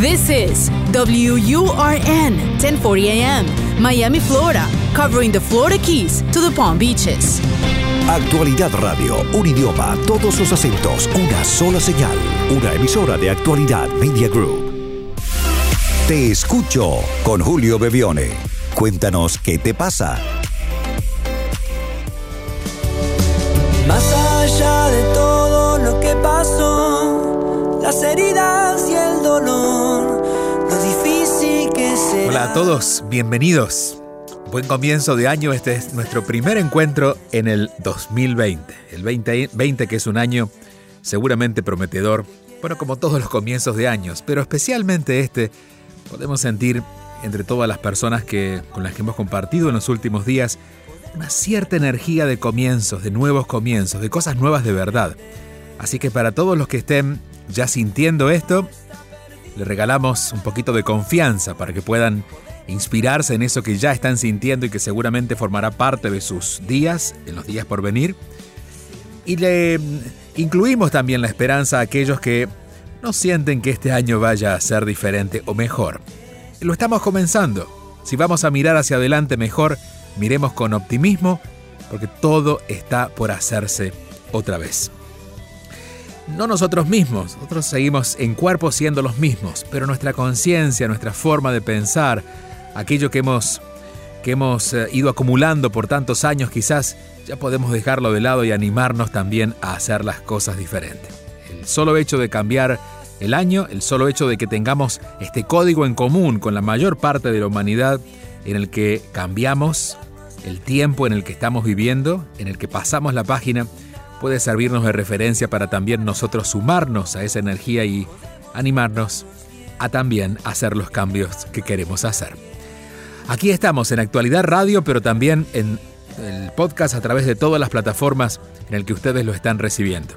This is WURN 1040 AM, Miami, Florida, covering the Florida Keys to the Palm Beaches. Actualidad Radio, un idioma, todos los acentos, una sola señal, una emisora de Actualidad Media Group. Te escucho con Julio Bebione. Cuéntanos qué te pasa. Más allá de todo lo que pasó, las heridas Hola a todos, bienvenidos. Buen comienzo de año, este es nuestro primer encuentro en el 2020. El 2020 que es un año seguramente prometedor, bueno, como todos los comienzos de años, pero especialmente este, podemos sentir entre todas las personas que, con las que hemos compartido en los últimos días una cierta energía de comienzos, de nuevos comienzos, de cosas nuevas de verdad. Así que para todos los que estén ya sintiendo esto, le regalamos un poquito de confianza para que puedan inspirarse en eso que ya están sintiendo y que seguramente formará parte de sus días, en los días por venir. Y le incluimos también la esperanza a aquellos que no sienten que este año vaya a ser diferente o mejor. Lo estamos comenzando. Si vamos a mirar hacia adelante mejor, miremos con optimismo, porque todo está por hacerse otra vez. No nosotros mismos, nosotros seguimos en cuerpo siendo los mismos, pero nuestra conciencia, nuestra forma de pensar, aquello que hemos, que hemos eh, ido acumulando por tantos años quizás, ya podemos dejarlo de lado y animarnos también a hacer las cosas diferentes. El solo hecho de cambiar el año, el solo hecho de que tengamos este código en común con la mayor parte de la humanidad en el que cambiamos el tiempo en el que estamos viviendo, en el que pasamos la página, puede servirnos de referencia para también nosotros sumarnos a esa energía y animarnos a también hacer los cambios que queremos hacer. Aquí estamos en Actualidad Radio, pero también en el podcast a través de todas las plataformas en el que ustedes lo están recibiendo.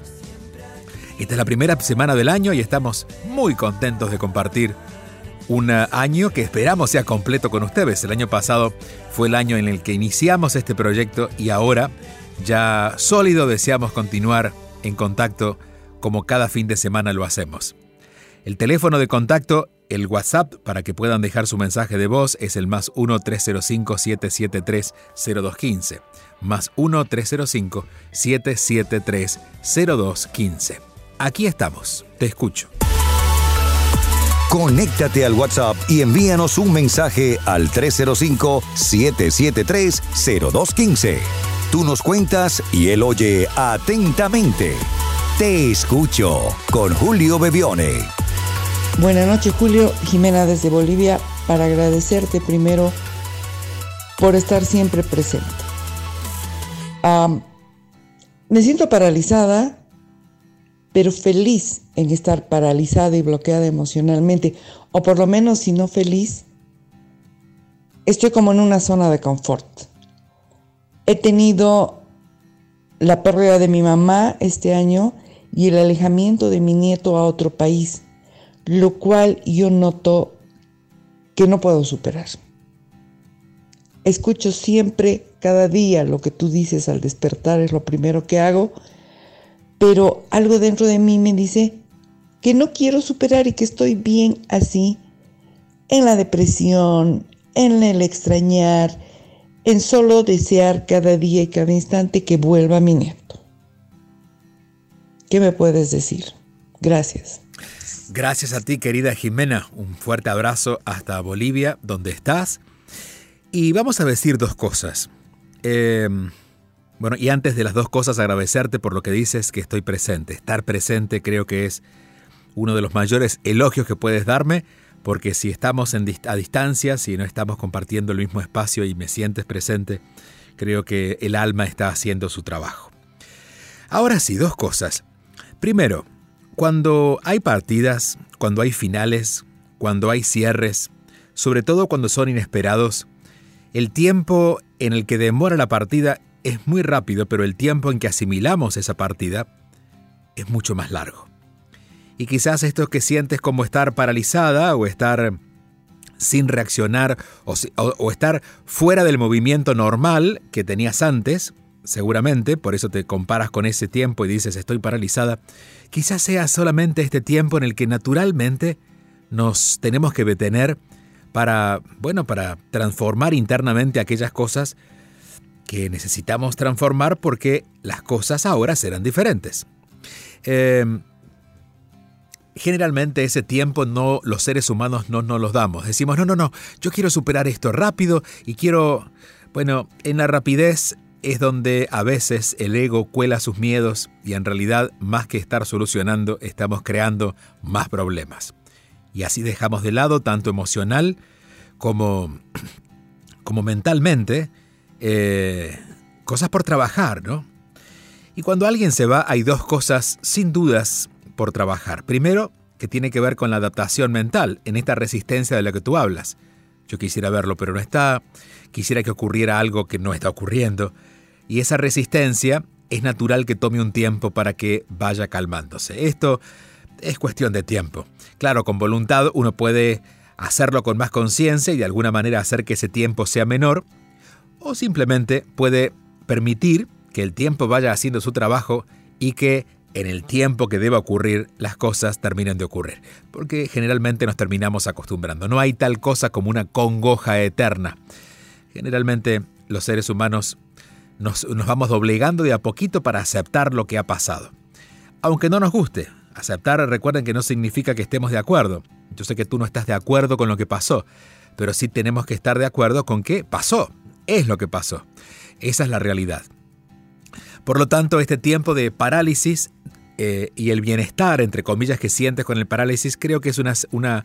Esta es la primera semana del año y estamos muy contentos de compartir un año que esperamos sea completo con ustedes. El año pasado fue el año en el que iniciamos este proyecto y ahora ya sólido deseamos continuar en contacto como cada fin de semana lo hacemos. El teléfono de contacto, el WhatsApp para que puedan dejar su mensaje de voz es el más 1-305-773-0215. Más 1-305-773-0215. Aquí estamos, te escucho. Conéctate al WhatsApp y envíanos un mensaje al 305-773-0215. Tú nos cuentas y él oye atentamente. Te escucho con Julio Bebione. Buenas noches Julio, Jimena desde Bolivia, para agradecerte primero por estar siempre presente. Me siento paralizada pero feliz en estar paralizada y bloqueada emocionalmente, o por lo menos si no feliz, estoy como en una zona de confort. He tenido la pérdida de mi mamá este año y el alejamiento de mi nieto a otro país, lo cual yo noto que no puedo superar. Escucho siempre, cada día, lo que tú dices al despertar, es lo primero que hago pero algo dentro de mí me dice que no quiero superar y que estoy bien así, en la depresión, en el extrañar, en solo desear cada día y cada instante que vuelva mi nieto. ¿Qué me puedes decir? Gracias. Gracias a ti, querida Jimena. Un fuerte abrazo hasta Bolivia, donde estás. Y vamos a decir dos cosas. Eh, bueno, y antes de las dos cosas, agradecerte por lo que dices que estoy presente. Estar presente creo que es uno de los mayores elogios que puedes darme, porque si estamos a distancia, si no estamos compartiendo el mismo espacio y me sientes presente, creo que el alma está haciendo su trabajo. Ahora sí, dos cosas. Primero, cuando hay partidas, cuando hay finales, cuando hay cierres, sobre todo cuando son inesperados, el tiempo en el que demora la partida es muy rápido, pero el tiempo en que asimilamos esa partida es mucho más largo. Y quizás esto que sientes como estar paralizada o estar sin reaccionar o, estar fuera del movimiento normal que tenías antes, seguramente, por eso te comparas con ese tiempo y dices estoy paralizada, quizás sea solamente este tiempo en el que naturalmente nos tenemos que detener para, bueno, para transformar internamente aquellas cosas que necesitamos transformar porque las cosas ahora serán diferentes. Em, generalmente ese tiempo no los seres humanos no nos los damos. Decimos, no, no, no, yo quiero superar esto rápido y quiero, bueno, en la rapidez es donde a veces el ego cuela sus miedos y en realidad más que estar solucionando estamos creando más problemas. Y así dejamos de lado tanto emocional como, como mentalmente eh, cosas por trabajar, ¿no? Y cuando alguien se va hay dos cosas sin dudas por trabajar. Primero, que tiene que ver con la adaptación mental, en esta resistencia de la que tú hablas. Yo quisiera verlo, pero no está. Quisiera que ocurriera algo que no está ocurriendo. Y esa resistencia es natural que tome un tiempo para que vaya calmándose. Esto es cuestión de tiempo. Claro, con voluntad uno puede hacerlo con más conciencia y de alguna manera hacer que ese tiempo sea menor, o simplemente puede permitir que el tiempo vaya haciendo su trabajo y que en el tiempo que deba ocurrir las cosas terminen de ocurrir, porque generalmente nos terminamos acostumbrando. No hay tal cosa como una congoja eterna. Generalmente los seres humanos nos, vamos doblegando de a poquito para aceptar lo que ha pasado. Aunque no nos guste, aceptar recuerden que no significa que estemos de acuerdo. Yo sé que tú no estás de acuerdo con lo que pasó, pero sí tenemos que estar de acuerdo con qué pasó, es lo que pasó. Esa es la realidad. Por lo tanto, este tiempo de parálisis eh, y el bienestar, entre comillas, que sientes con el parálisis, creo que es una, una,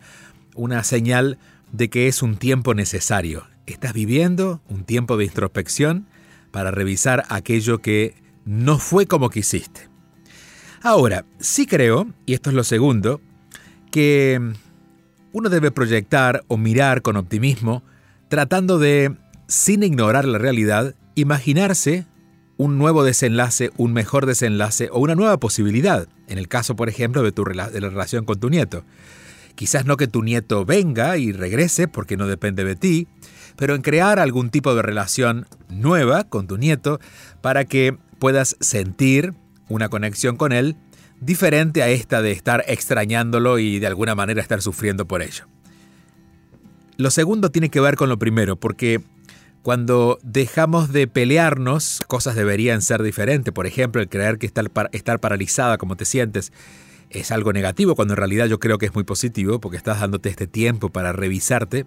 una señal de que es un tiempo necesario. Estás viviendo un tiempo de introspección para revisar aquello que no fue como quisiste. Ahora, sí creo, y esto es lo segundo, que uno debe proyectar o mirar con optimismo, tratando de, sin ignorar la realidad, imaginarse un nuevo desenlace, un mejor desenlace o una nueva posibilidad, en el caso, por ejemplo, de, tu la relación con tu nieto. Quizás no que tu nieto venga y regrese porque no depende de ti, pero en crear algún tipo de relación nueva con tu nieto para que puedas sentir una conexión con él diferente a esta de estar extrañándolo y de alguna manera estar sufriendo por ello. Lo segundo tiene que ver con lo primero, porque cuando dejamos de pelearnos, cosas deberían ser diferentes. Por ejemplo, el creer que estar, paralizada como te sientes es algo negativo, cuando en realidad yo creo que es muy positivo, porque estás dándote este tiempo para revisarte.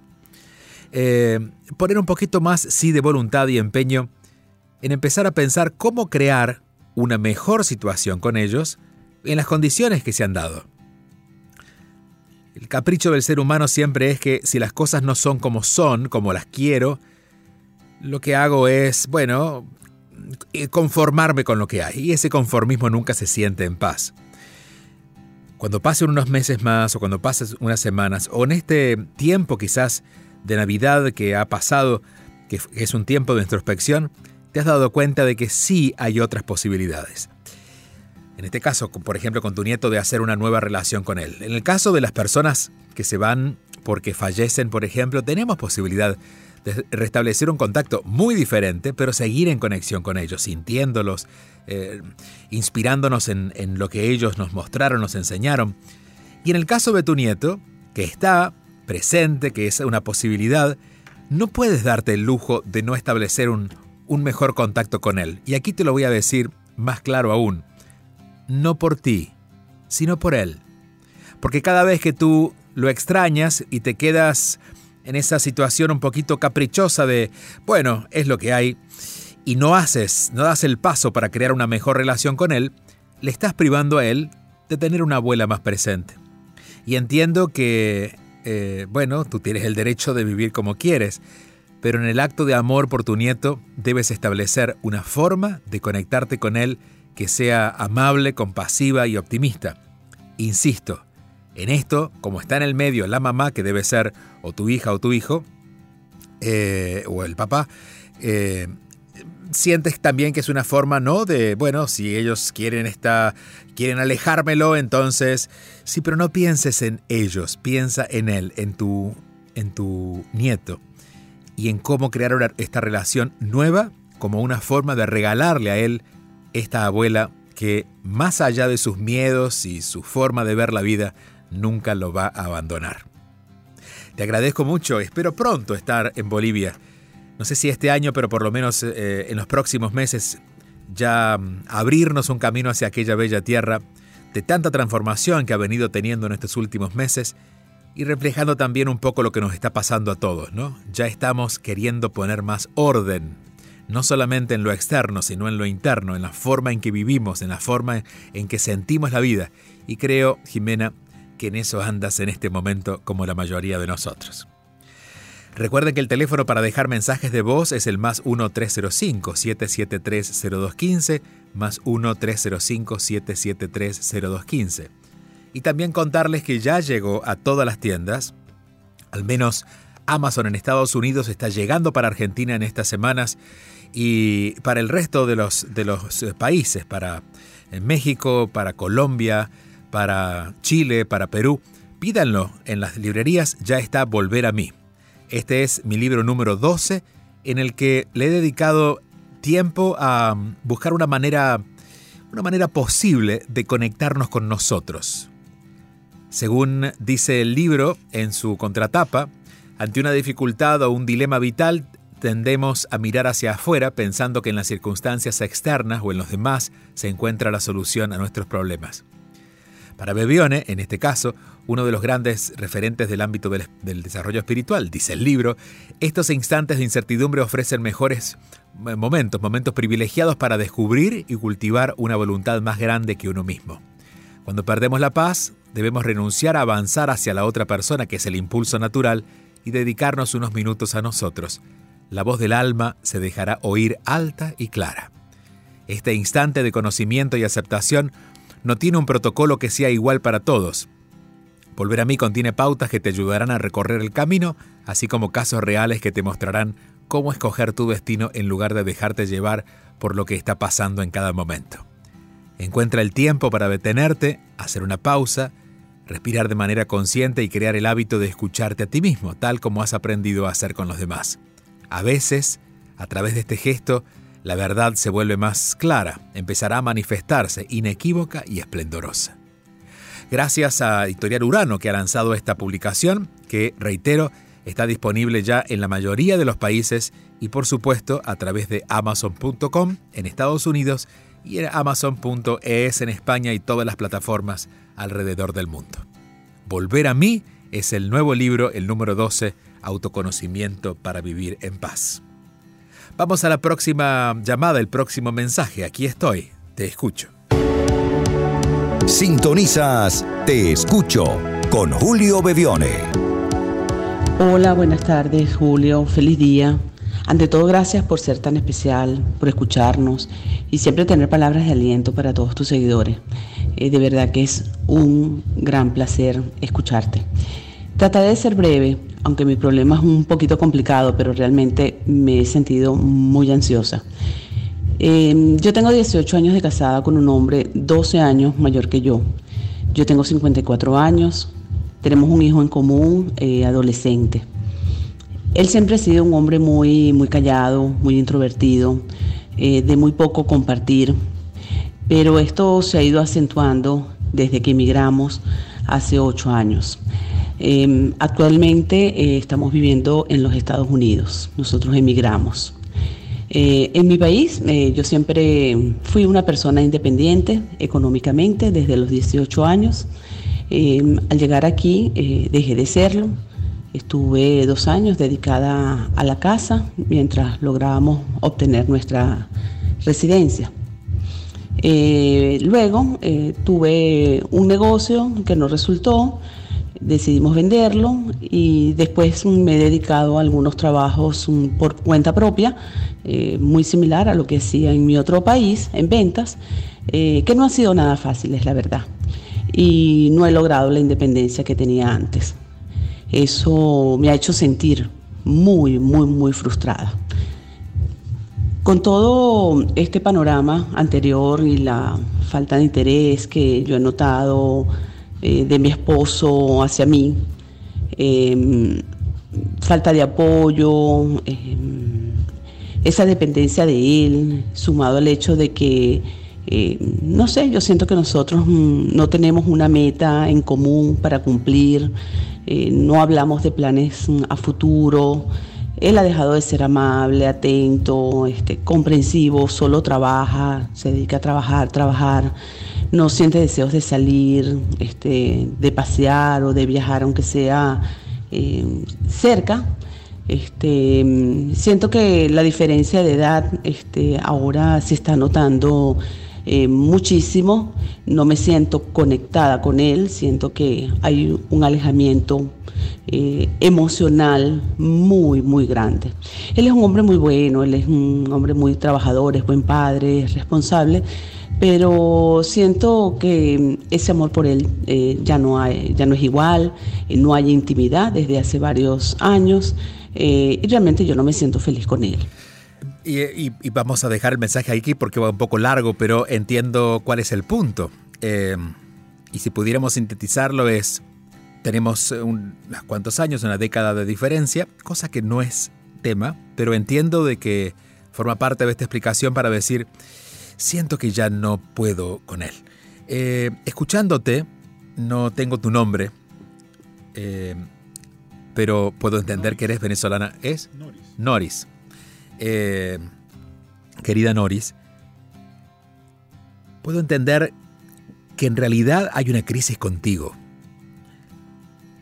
Eh, poner un poquito más, sí, de voluntad y empeño en empezar a pensar cómo crear una mejor situación con ellos en las condiciones que se han dado. El capricho del ser humano siempre es que si las cosas no son como son, como las quiero, lo que hago es, bueno, eh, conformarme con lo que hay. Y ese conformismo nunca se siente en paz. Cuando pasen unos meses más o cuando pasen unas semanas o en este tiempo quizás de Navidad que ha pasado, que es un tiempo de introspección, te has dado cuenta de que sí hay otras posibilidades. En este caso, por ejemplo, con tu nieto de hacer una nueva relación con él. En el caso de las personas que se van porque fallecen, por ejemplo, tenemos posibilidad restablecer un contacto muy diferente, pero seguir en conexión con ellos, sintiéndolos, eh, inspirándonos en, en lo que ellos nos mostraron, nos enseñaron. Y en el caso de tu nieto, que está presente, que es una posibilidad, no puedes darte el lujo de no establecer un, un mejor contacto con él. Y aquí te lo voy a decir más claro aún. No por ti, sino por él. Porque cada vez que tú lo extrañas y te quedas en esa situación un poquito caprichosa de, bueno, es lo que hay, y no haces, no das el paso para crear una mejor relación con él, le estás privando a él de tener una abuela más presente. Y entiendo que, eh, bueno, tú tienes el derecho de vivir como quieres, pero en el acto de amor por tu nieto debes establecer una forma de conectarte con él que sea amable, compasiva y optimista. Insisto, en esto, como está en el medio la mamá, que debe ser o tu hija o tu hijo, eh, o el papá, eh, sientes también que es una forma, ¿no? De, bueno, si ellos quieren esta, quieren alejármelo, entonces, sí, pero no pienses en ellos, piensa en él, en tu, en tu nieto y en cómo crear esta relación nueva como una forma de regalarle a él esta abuela que, más allá de sus miedos y su forma de ver la vida, nunca lo va a abandonar. Te agradezco mucho, espero pronto estar en Bolivia. No sé si este año, pero por lo menos eh, en los próximos meses ya mm, abrirnos un camino hacia aquella bella tierra de tanta transformación que ha venido teniendo en estos últimos meses y reflejando también un poco lo que nos está pasando a todos, ¿no? Ya estamos queriendo poner más orden, no solamente en lo externo, sino en lo interno, en la forma en que vivimos, en la forma en que sentimos la vida. Y creo, Jimena, que en eso andas en este momento como la mayoría de nosotros. Recuerden que el teléfono para dejar mensajes de voz es el más 1-305-773-0215, más 1-305-773-0215. Y también contarles que ya llegó a todas las tiendas, al menos Amazon en Estados Unidos está llegando para Argentina en estas semanas y para el resto de los, de los eh, países, para México, para Colombia, para Chile, para Perú. Pídanlo en las librerías, ya está Volver a mí. Este es mi libro número 12 en el que le he dedicado tiempo a buscar una manera, una manera posible de conectarnos con nosotros. Según dice el libro en su contratapa, ante una dificultad o un dilema vital tendemos a mirar hacia afuera pensando que en las circunstancias externas o en los demás se encuentra la solución a nuestros problemas. Para Bebione, en este caso, uno de los grandes referentes del ámbito del, desarrollo espiritual, dice el libro, estos instantes de incertidumbre ofrecen mejores eh, momentos, momentos privilegiados para descubrir y cultivar una voluntad más grande que uno mismo. Cuando perdemos la paz, debemos renunciar a avanzar hacia la otra persona, que es el impulso natural, y dedicarnos unos minutos a nosotros. La voz del alma se dejará oír alta y clara. Este instante de conocimiento y aceptación no tiene un protocolo que sea igual para todos. Volver a mí contiene pautas que te ayudarán a recorrer el camino, así como casos reales que te mostrarán cómo escoger tu destino en lugar de dejarte llevar por lo que está pasando en cada momento. Encuentra el tiempo para detenerte, hacer una pausa, respirar de manera consciente y crear el hábito de escucharte a ti mismo, tal como has aprendido a hacer con los demás. A veces, a través de este gesto, la verdad se vuelve más clara, empezará a manifestarse inequívoca y esplendorosa. Gracias a Editorial Urano que ha lanzado esta publicación, que, reitero, está disponible ya en la mayoría de los países y por supuesto a través de amazon.com en Estados Unidos y en amazon.es en España y todas las plataformas alrededor del mundo. Volver a mí es el nuevo libro, el número 12, Autoconocimiento para vivir en paz. Vamos a la próxima llamada, el próximo mensaje. Aquí estoy, te escucho. Sintonizas Te escucho con Julio Bevione. Hola, buenas tardes Julio, feliz día. Ante todo, gracias por ser tan especial, por escucharnos y siempre tener palabras de aliento para todos tus seguidores. Eh, de verdad que es un gran placer escucharte. Trataré de ser breve, aunque mi problema es un poquito complicado, pero realmente me he sentido muy ansiosa. Em, yo tengo 18 años de casada con un hombre 12 años mayor que yo. Yo tengo 54 años, tenemos un hijo en común, eh, adolescente. Él siempre ha sido un hombre muy, muy callado, muy introvertido, eh, de muy poco compartir, pero esto se ha ido acentuando desde que emigramos hace ocho años. Em, actualmente eh, estamos viviendo en los Estados Unidos, nosotros emigramos. Eh, en mi país eh, yo siempre fui una persona independiente económicamente desde los 18 años. Em, al llegar aquí dejé de serlo. Estuve dos años dedicada a la casa mientras lográbamos obtener nuestra residencia. luego tuve un negocio que no resultó, decidimos venderlo y después me he dedicado a algunos trabajos mm, por cuenta propia, eh, muy similar a lo que hacía en mi otro país, en ventas, eh, que no ha sido nada fácil, es la verdad. Y no he logrado la independencia que tenía antes. Eso me ha hecho sentir muy, muy, muy frustrada. Con todo este panorama anterior y la falta de interés que yo he notado, eh, de mi esposo hacia mí, em, falta de apoyo, em, esa dependencia de él, sumado al hecho de que eh, no sé, yo siento que nosotros mm, no tenemos una meta en común para cumplir, eh, no hablamos de planes mm, a futuro. Él ha dejado de ser amable, atento, este, comprensivo, solo trabaja, se dedica a trabajar, trabajar, no siente deseos de salir, este, de pasear o de viajar, aunque sea eh, cerca. Este, siento que la diferencia de edad este, ahora se está notando eh, muchísimo, no me siento conectada con él, siento que hay un alejamiento eh, emocional muy, muy grande. Él es un hombre muy bueno, él es un hombre muy trabajador, es buen padre, es responsable, pero siento que ese amor por él eh, ya, no hay, ya no es igual, no hay intimidad desde hace varios años y realmente yo no me siento feliz con él. Y, vamos a dejar el mensaje aquí porque va un poco largo, pero entiendo cuál es el punto. Eh, y si pudiéramos sintetizarlo es, tenemos unos cuantos años, una década de diferencia, cosa que no es tema, pero entiendo de que forma parte de esta explicación para decir, siento que ya no puedo con él. Eh, escuchándote, no tengo tu nombre, eh, pero puedo entender que eres venezolana. ¿Es? Noris. Noris. Eh, querida Noris, puedo entender que en realidad hay una crisis contigo.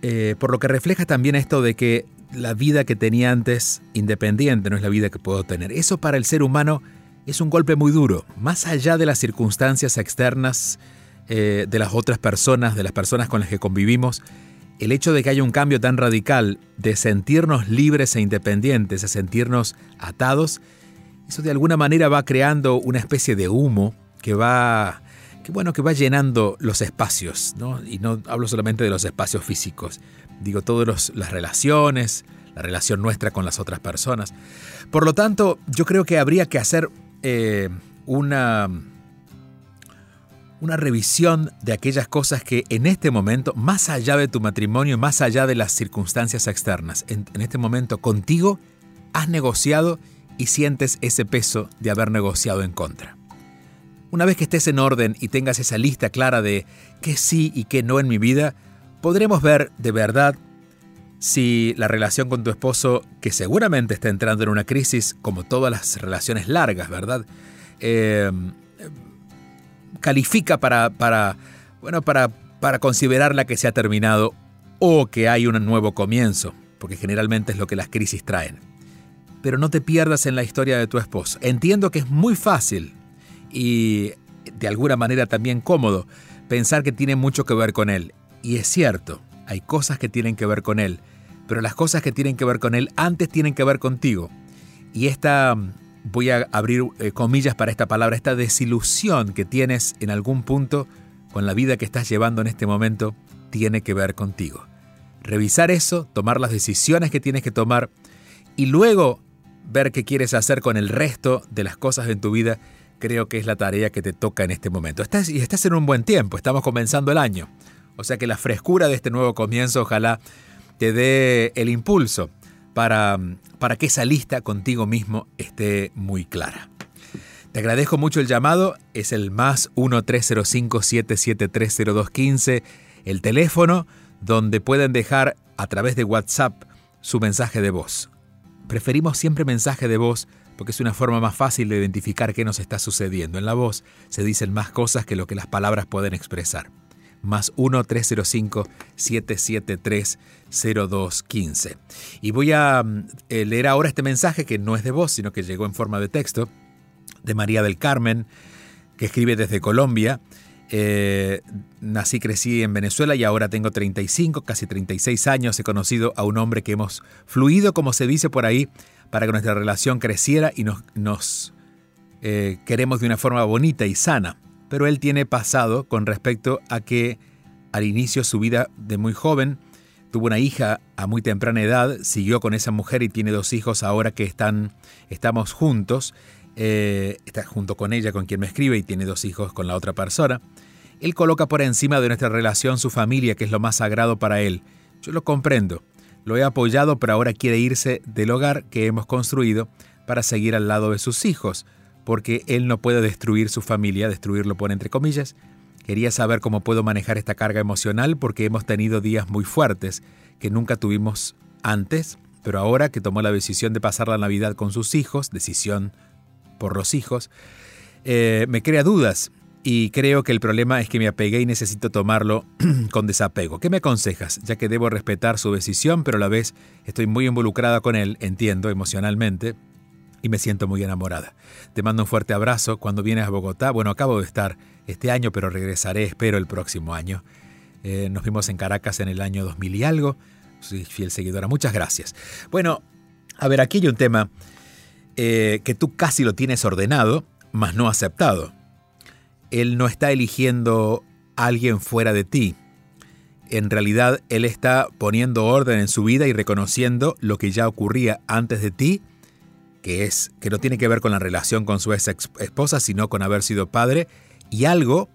Eh, por lo que refleja también esto de que la vida que tenía antes independiente no es la vida que puedo tener. Eso para el ser humano es un golpe muy duro, más allá de las circunstancias externas eh, de las otras personas, de las personas con las que convivimos el hecho de que haya un cambio tan radical de sentirnos libres e independientes a sentirnos atados, eso de alguna manera va creando una especie de humo que va, que bueno, que va llenando los espacios, ¿no? Y no hablo solamente de los espacios físicos, digo todas las relaciones, la relación nuestra con las otras personas. Por lo tanto, yo creo que habría que hacer eh, una una revisión de aquellas cosas que en este momento, más allá de tu matrimonio, más allá de las circunstancias externas, en, este momento contigo has negociado y sientes ese peso de haber negociado en contra. Una vez que estés en orden y tengas esa lista clara de qué sí y qué no en mi vida, podremos ver de verdad si la relación con tu esposo, que seguramente está entrando en una crisis, como todas las relaciones largas, ¿verdad? Eh, califica para, para, bueno, para, para considerarla que se ha terminado o que hay un nuevo comienzo, porque generalmente es lo que las crisis traen. Pero no te pierdas en la historia de tu esposo. Entiendo que es muy fácil y de alguna manera también cómodo pensar que tiene mucho que ver con él. Y es cierto, hay cosas que tienen que ver con él, pero las cosas que tienen que ver con él antes tienen que ver contigo. Y esta voy a abrir eh, comillas para esta palabra, esta desilusión que tienes en algún punto con la vida que estás llevando en este momento, tiene que ver contigo. Revisar eso, tomar las decisiones que tienes que tomar y luego ver qué quieres hacer con el resto de las cosas en tu vida, creo que es la tarea que te toca en este momento. Estás, y estás en un buen tiempo, estamos comenzando el año. O sea que la frescura de este nuevo comienzo ojalá te dé el impulso para, para que esa lista contigo mismo esté muy clara. Te agradezco mucho el llamado, es el más 1-305-7730215, el teléfono donde pueden dejar a través de WhatsApp su mensaje de voz. Preferimos siempre mensaje de voz porque es una forma más fácil de identificar qué nos está sucediendo. En la voz se dicen más cosas que lo que las palabras pueden expresar más 1-305-773-0215. Y voy a mm, eh, leer ahora este mensaje que no es de voz, sino que llegó en forma de texto, de María del Carmen, que escribe desde Colombia. Eh, nací, crecí en Venezuela y ahora tengo 35, casi 36 años. He conocido a un hombre que hemos fluido, como se dice por ahí, para que nuestra relación creciera y nos, eh, queremos de una forma bonita y sana pero él tiene pasado con respecto a que al inicio de su vida de muy joven tuvo una hija a muy temprana edad, siguió con esa mujer y tiene dos hijos ahora que están, estamos juntos, eh, está junto con ella, con quien me escribe, y tiene dos hijos con la otra persona. Él coloca por encima de nuestra relación su familia, que es lo más sagrado para él. Yo lo comprendo, lo he apoyado, pero ahora quiere irse del hogar que hemos construido para seguir al lado de sus hijos porque él no puede destruir su familia, destruirlo pone entre comillas. Quería saber cómo puedo manejar esta carga emocional porque hemos tenido días muy fuertes que nunca tuvimos antes, pero ahora que tomó la decisión de pasar la Navidad con sus hijos, decisión por los hijos, eh, me crea dudas y creo que el problema es que me apegué y necesito tomarlo con desapego. ¿Qué me aconsejas? Ya que debo respetar su decisión, pero a la vez estoy muy involucrada con él, entiendo, emocionalmente, y me siento muy enamorada. Te mando un fuerte abrazo cuando vienes a Bogotá. Bueno, acabo de estar este año, pero regresaré, espero, el próximo año. Eh, nos vimos en Caracas en el año 2000 y algo. Soy fiel seguidora. Muchas gracias. Bueno, a ver, aquí hay un tema eh, que tú casi lo tienes ordenado, mas no aceptado. Él no está eligiendo a alguien fuera de ti. En realidad, Él está poniendo orden en su vida y reconociendo lo que ya ocurría antes de ti, que es que no tiene que ver con la relación con su ex esposa, sino con haber sido padre, y algo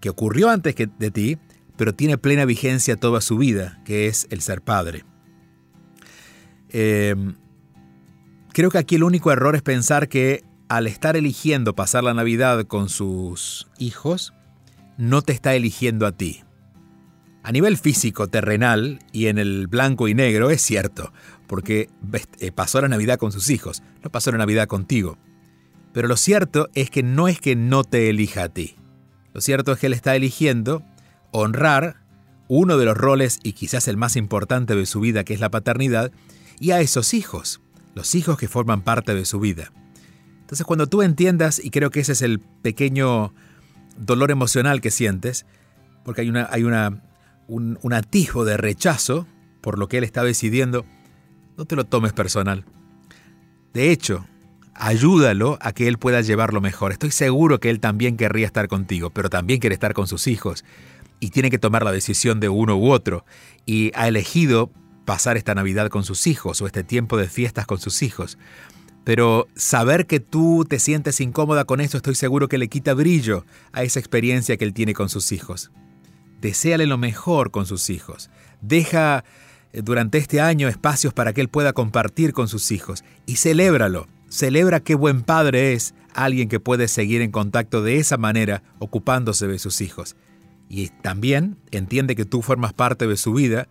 que ocurrió antes de ti, pero tiene plena vigencia toda su vida, que es el ser padre. Em, creo que aquí el único error es pensar que al estar eligiendo pasar la Navidad con sus hijos, no te está eligiendo a ti. A nivel físico, terrenal y en el blanco y negro es cierto, porque eh, pasó la Navidad con sus hijos, no pasó la Navidad contigo. Pero lo cierto es que no es que no te elija a ti. Lo cierto es que él está eligiendo honrar uno de los roles y quizás el más importante de su vida, que es la paternidad, y a esos hijos, los hijos que forman parte de su vida. Entonces cuando tú entiendas, y creo que ese es el pequeño dolor emocional que sientes, porque hay, una, hay una, un, un atisbo de rechazo por lo que él está decidiendo, no te lo tomes personal. De hecho, ayúdalo a que él pueda llevarlo mejor. Estoy seguro que él también querría estar contigo, pero también quiere estar con sus hijos y tiene que tomar la decisión de uno u otro. Y ha elegido pasar esta Navidad con sus hijos o este tiempo de fiestas con sus hijos. Pero saber que tú te sientes incómoda con eso, estoy seguro que le quita brillo a esa experiencia que él tiene con sus hijos. Deseale lo mejor con sus hijos. Deja durante este año espacios para que él pueda compartir con sus hijos y celébralo. Celebra qué buen padre es alguien que puede seguir en contacto de esa manera ocupándose de sus hijos. Y también entiende que tú formas parte de su vida,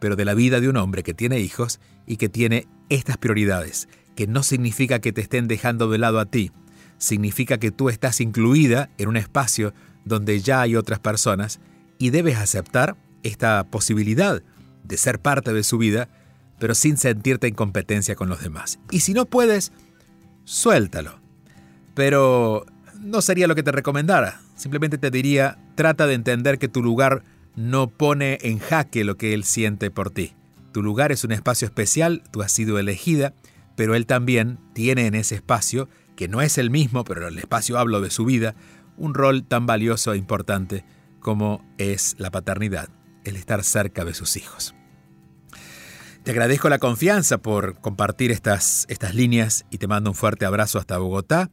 pero de la vida de un hombre que tiene hijos y que tiene estas prioridades que no significa que te estén dejando de lado a ti, significa que tú estás incluida en un espacio donde ya hay otras personas y debes aceptar esta posibilidad de ser parte de su vida, pero sin sentirte en competencia con los demás. Y si no puedes, suéltalo. Pero no sería lo que te recomendara. Simplemente te diría, trata de entender que tu lugar no pone en jaque lo que él siente por ti. Tu lugar es un espacio especial, tú has sido elegida pero él también tiene en ese espacio, que no es el mismo, pero el espacio hablo de su vida, un rol tan valioso e importante como es la paternidad, el estar cerca de sus hijos. Te agradezco la confianza por compartir estas, estas líneas y te mando un fuerte abrazo hasta Bogotá.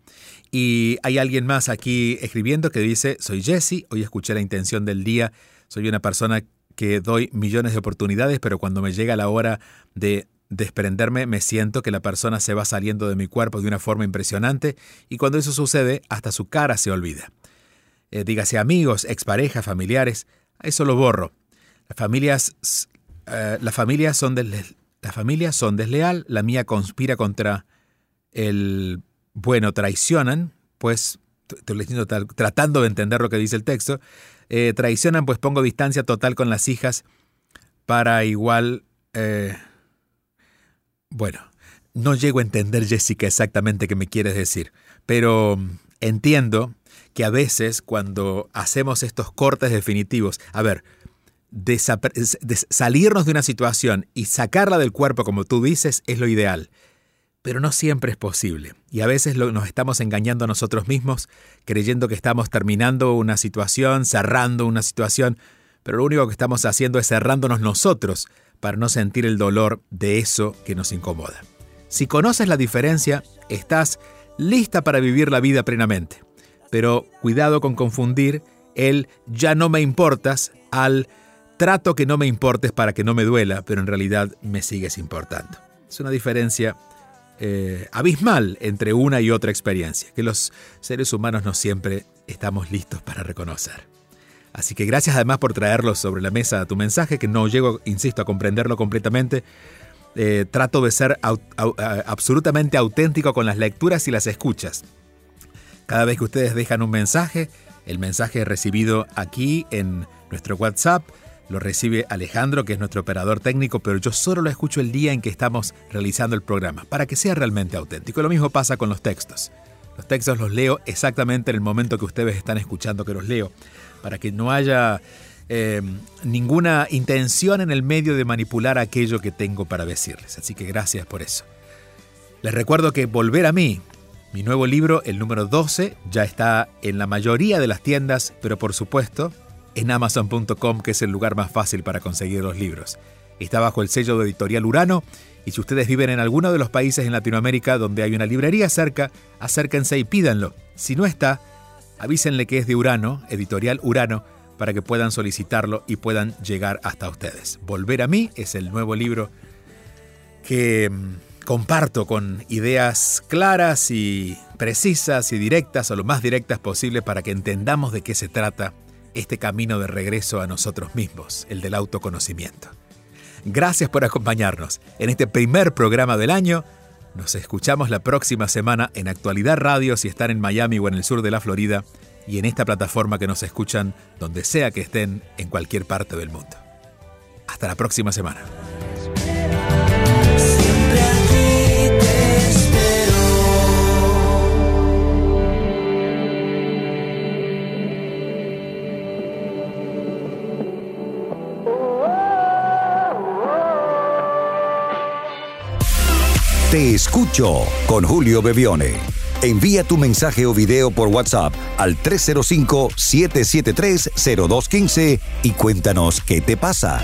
Y hay alguien más aquí escribiendo que dice, soy Jesse, hoy escuché la intención del día, soy una persona que doy millones de oportunidades, pero cuando me llega la hora de desprenderme, me siento que la persona se va saliendo de mi cuerpo de una forma impresionante y cuando eso sucede, hasta su cara se olvida. Eh, dígase amigos, exparejas, familiares, eso lo borro. Las familias, eh, las familias son las familias son desleal, la mía conspira contra el bueno, traicionan, pues estoy tratando de entender lo que dice el texto, eh, traicionan, pues pongo distancia total con las hijas para igual bueno, no llego a entender, Jessica, exactamente qué me quieres decir, pero entiendo que a veces cuando hacemos estos cortes definitivos, a ver, salirnos de una situación y sacarla del cuerpo, como tú dices, es lo ideal. Pero no siempre es posible. Y a veces nos estamos engañando a nosotros mismos, creyendo que estamos terminando una situación, cerrando una situación, pero lo único que estamos haciendo es cerrándonos nosotros para no sentir el dolor de eso que nos incomoda. Si conoces la diferencia, estás lista para vivir la vida plenamente. Pero cuidado con confundir el ya no me importas al trato que no me importes para que no me duela, pero en realidad me sigues importando. Es una diferencia eh, abismal entre una y otra experiencia, que los seres humanos no siempre estamos listos para reconocer. Así que gracias además por traerlo sobre la mesa tu mensaje, que no llego, insisto, a comprenderlo completamente. Eh, trato de ser absolutamente auténtico con las lecturas y las escuchas. Cada vez que ustedes dejan un mensaje, el mensaje recibido aquí en nuestro WhatsApp lo recibe Alejandro, que es nuestro operador técnico, pero yo solo lo escucho el día en que estamos realizando el programa, para que sea realmente auténtico. Lo mismo pasa con los textos. Los textos los leo exactamente en el momento que ustedes están escuchando que los leo, para que no haya eh, ninguna intención en el medio de manipular aquello que tengo para decirles. Así que gracias por eso. Les recuerdo que Volver a mí, mi nuevo libro, el número 12, ya está en la mayoría de las tiendas, pero por supuesto en amazon.com, que es el lugar más fácil para conseguir los libros. Está bajo el sello de editorial Urano y si ustedes viven en alguno de los países en Latinoamérica donde hay una librería cerca, acérquense y pídanlo. Si no está, avísenle que es de Urano, editorial Urano, para que puedan solicitarlo y puedan llegar hasta ustedes. Volver a mí es el nuevo libro que mm, comparto con ideas claras y precisas y directas o lo más directas posible para que entendamos de qué se trata este camino de regreso a nosotros mismos, el del autoconocimiento. Gracias por acompañarnos en este primer programa del año. Nos escuchamos la próxima semana en Actualidad Radio si están en Miami o en el sur de la Florida y en esta plataforma que nos escuchan donde sea que estén en cualquier parte del mundo. Hasta la próxima semana. Te escucho con Julio Bebione. Envía tu mensaje o video por WhatsApp al 305-773-0215 y cuéntanos qué te pasa.